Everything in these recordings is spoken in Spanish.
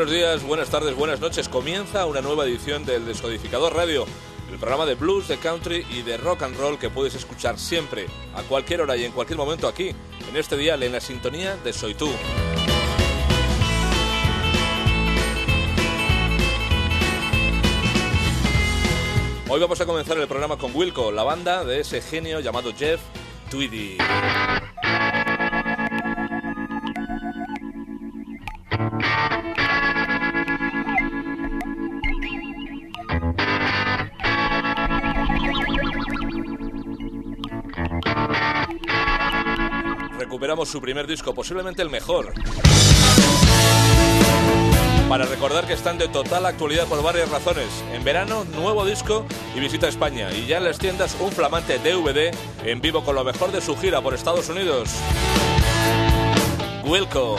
Buenos días, buenas tardes, buenas noches. Comienza una nueva edición del Descodificador Radio, el programa de blues, de country y de rock and roll que puedes escuchar siempre, a cualquier hora y en cualquier momento aquí, en este dial, en la sintonía de Soy Tú. Hoy vamos a comenzar el programa con Wilco, la banda de ese genio llamado Jeff Tweedy. Su primer disco, posiblemente el mejor. Para recordar que están de total actualidad por varias razones. En verano, nuevo disco y visita a España. Y ya en las tiendas, un flamante DVD en vivo con lo mejor de su gira por Estados Unidos. Wilco.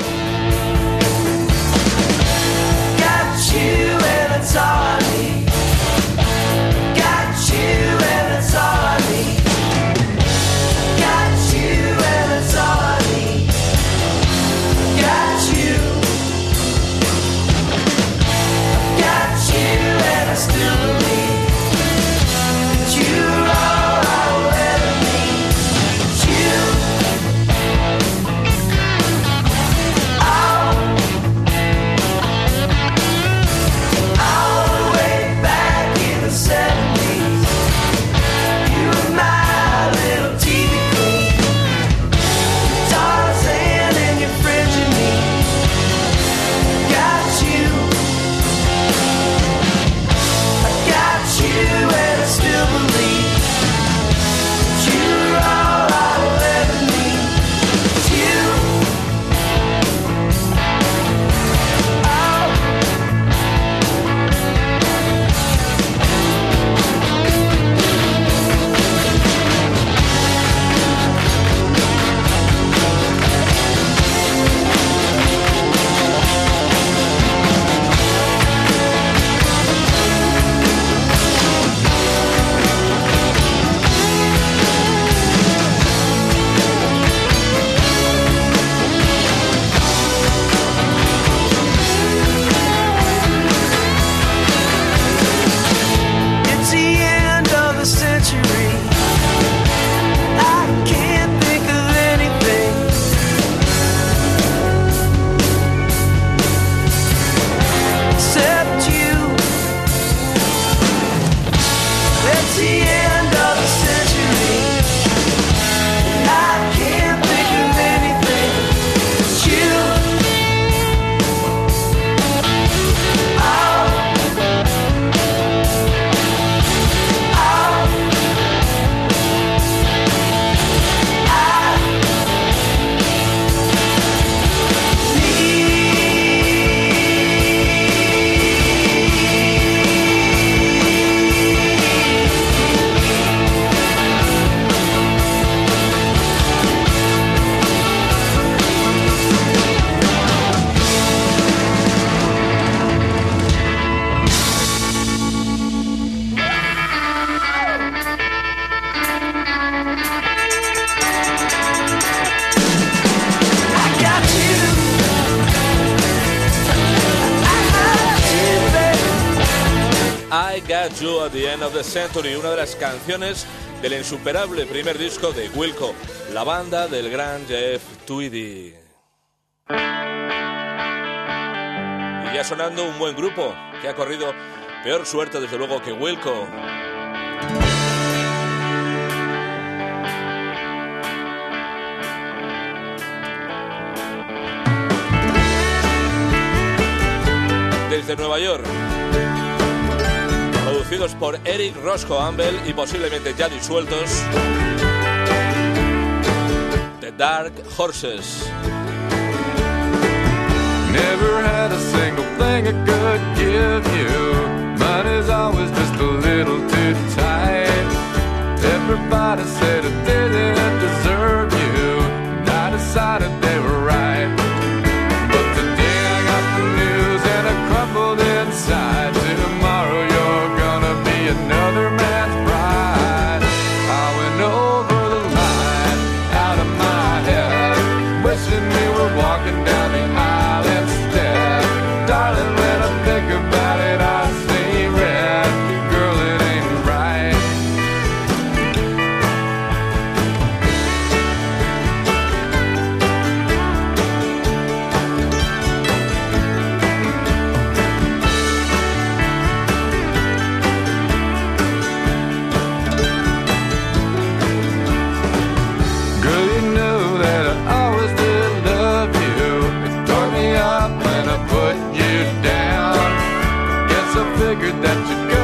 End of the Century, una de las canciones del insuperable primer disco de Wilco, la banda del gran Jeff Tweedy. Y ya sonando un buen grupo que ha corrido peor suerte desde luego que Wilco. Desde Nueva York producidos por Eric Roscoe Campbell y posiblemente ya disueltos. The Dark Horses. Never had a single thing I could give you. Money's always just a little too tight. Everybody said didn't deserve you. And I decided they were right. figured that you'd go.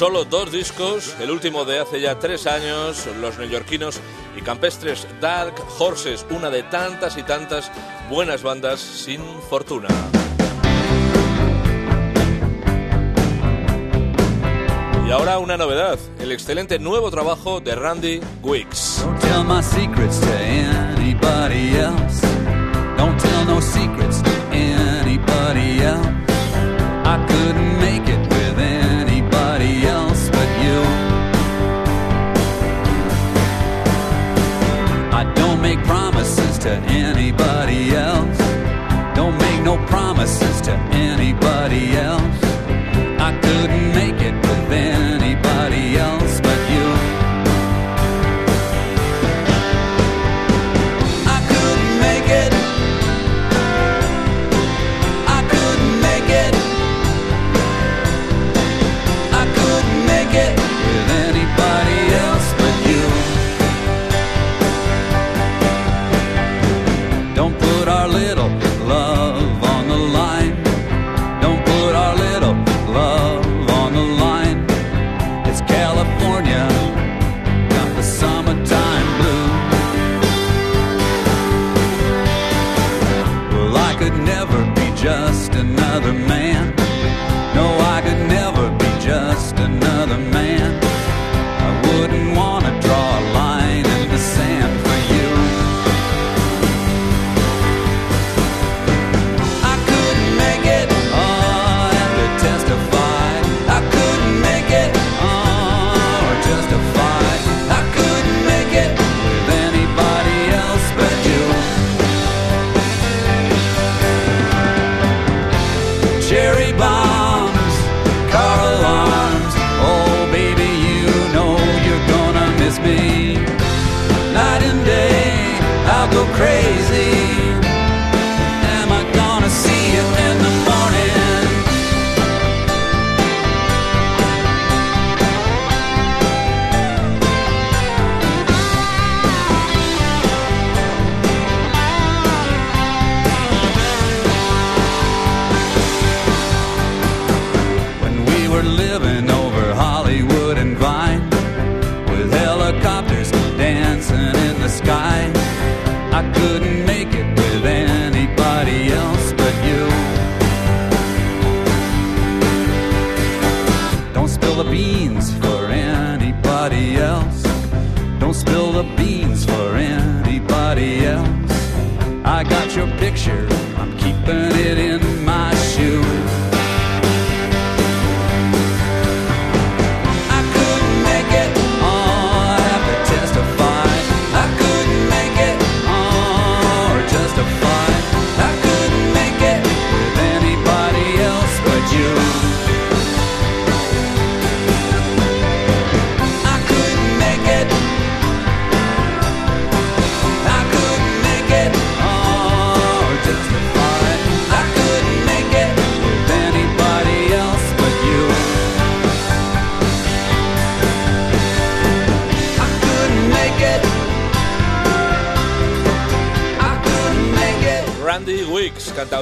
solo dos discos, el último de hace ya tres años, los neoyorquinos y campestres Dark Horses, una de tantas y tantas buenas bandas sin fortuna. Y ahora una novedad, el excelente nuevo trabajo de Randy Wicks. Secrets no promises to anybody else. I couldn't make it.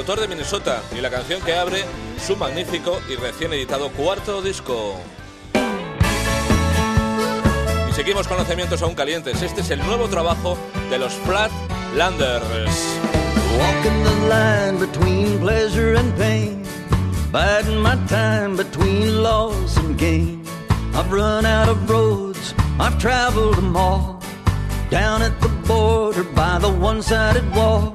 De Minnesota, y la canción que abre su magnífico y recién editado cuarto disco. Y seguimos con lanzamientos aún calientes. Este es el nuevo trabajo de los Flatlanders. Walking the line between pleasure and pain, biding my time between loss and gain. I've run out of roads, I've traveled them all. Down at the border by the one sided wall.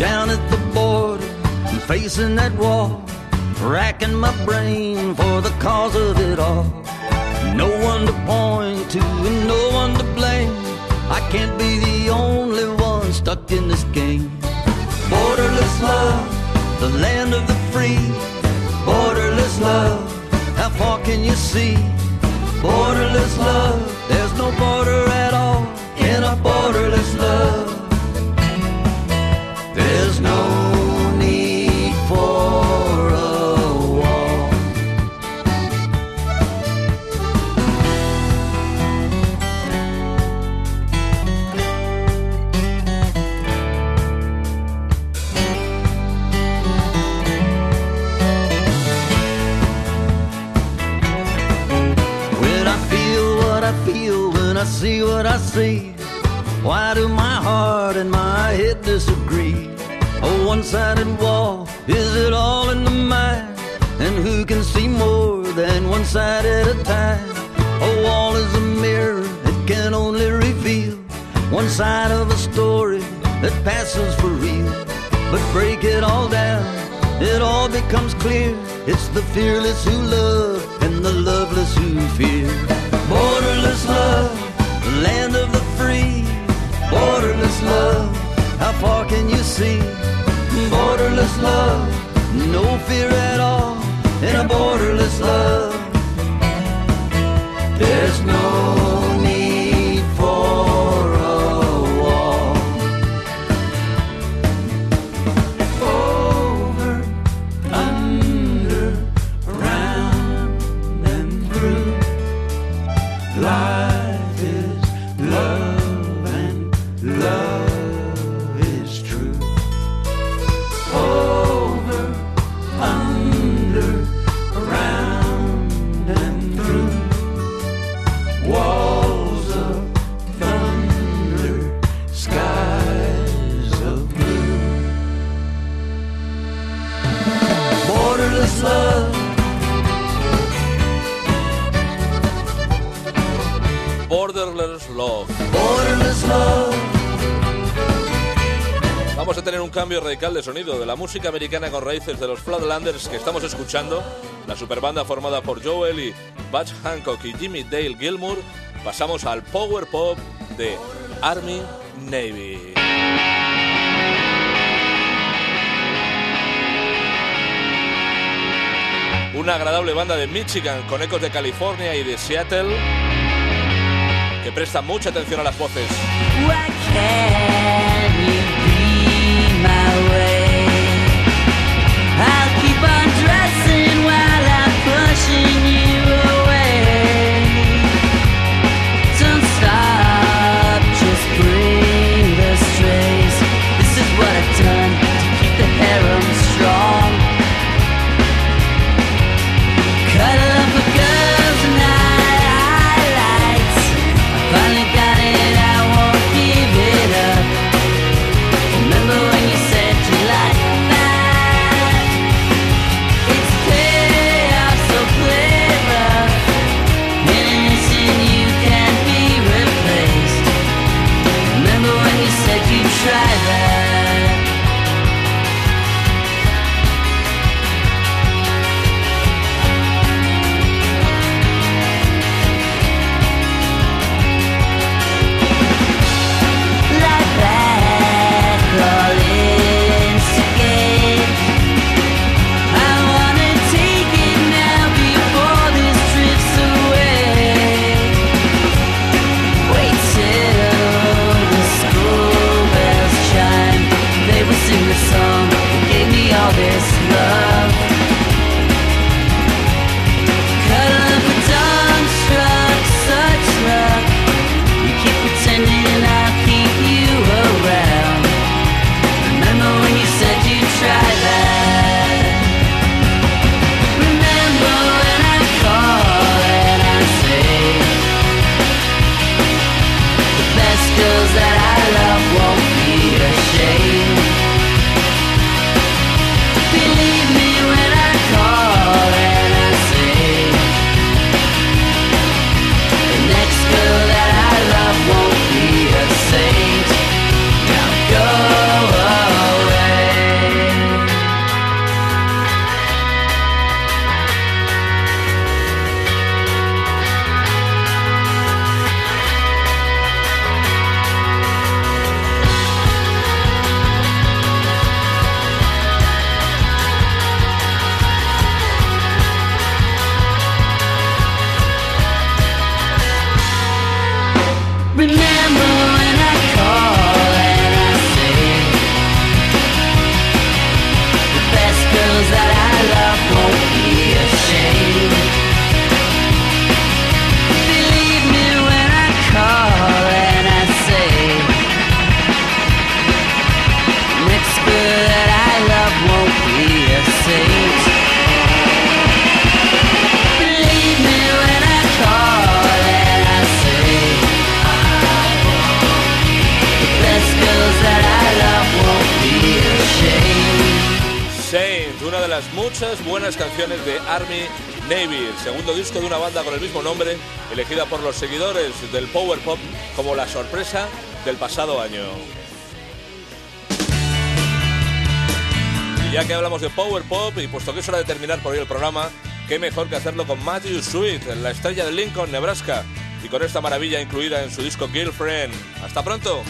Down at the border, and facing that wall. Racking my brain for the cause of it all. No one to point to and no one to blame. I can't be the only one stuck in this game. Borderless love, the land of the free. Borderless love, how far can you see? Borderless love, there's no border at all in a borderless love. See what I see, why do my heart and my head disagree? A one sided wall, is it all in the mind? And who can see more than one side at a time? A wall is a mirror, it can only reveal one side of a story that passes for real. But break it all down, it all becomes clear. It's the fearless who love and the loveless who fear. Borderless love, land of the free. Borderless love, how far can you see? Borderless love, no fear at all in a borderless love. There's no Borderless Love. Borderless love. Vamos a tener un cambio radical de sonido de la música americana con raíces de los Flatlanders que estamos escuchando, la superbanda formada por Joel y Butch Hancock y Jimmy Dale Gilmour, pasamos al power pop de Army Navy. Una agradable banda de Michigan con ecos de California y de Seattle presta mucha atención a las voces. driving buenas canciones de Army Navy, el segundo disco de una banda con el mismo nombre, elegida por los seguidores del Power Pop como la sorpresa del pasado año. Y ya que hablamos de Power Pop y puesto que es hora de terminar por hoy el programa, qué mejor que hacerlo con Matthew Sweet, la estrella de Lincoln, Nebraska, y con esta maravilla incluida en su disco Girlfriend. ¡Hasta pronto!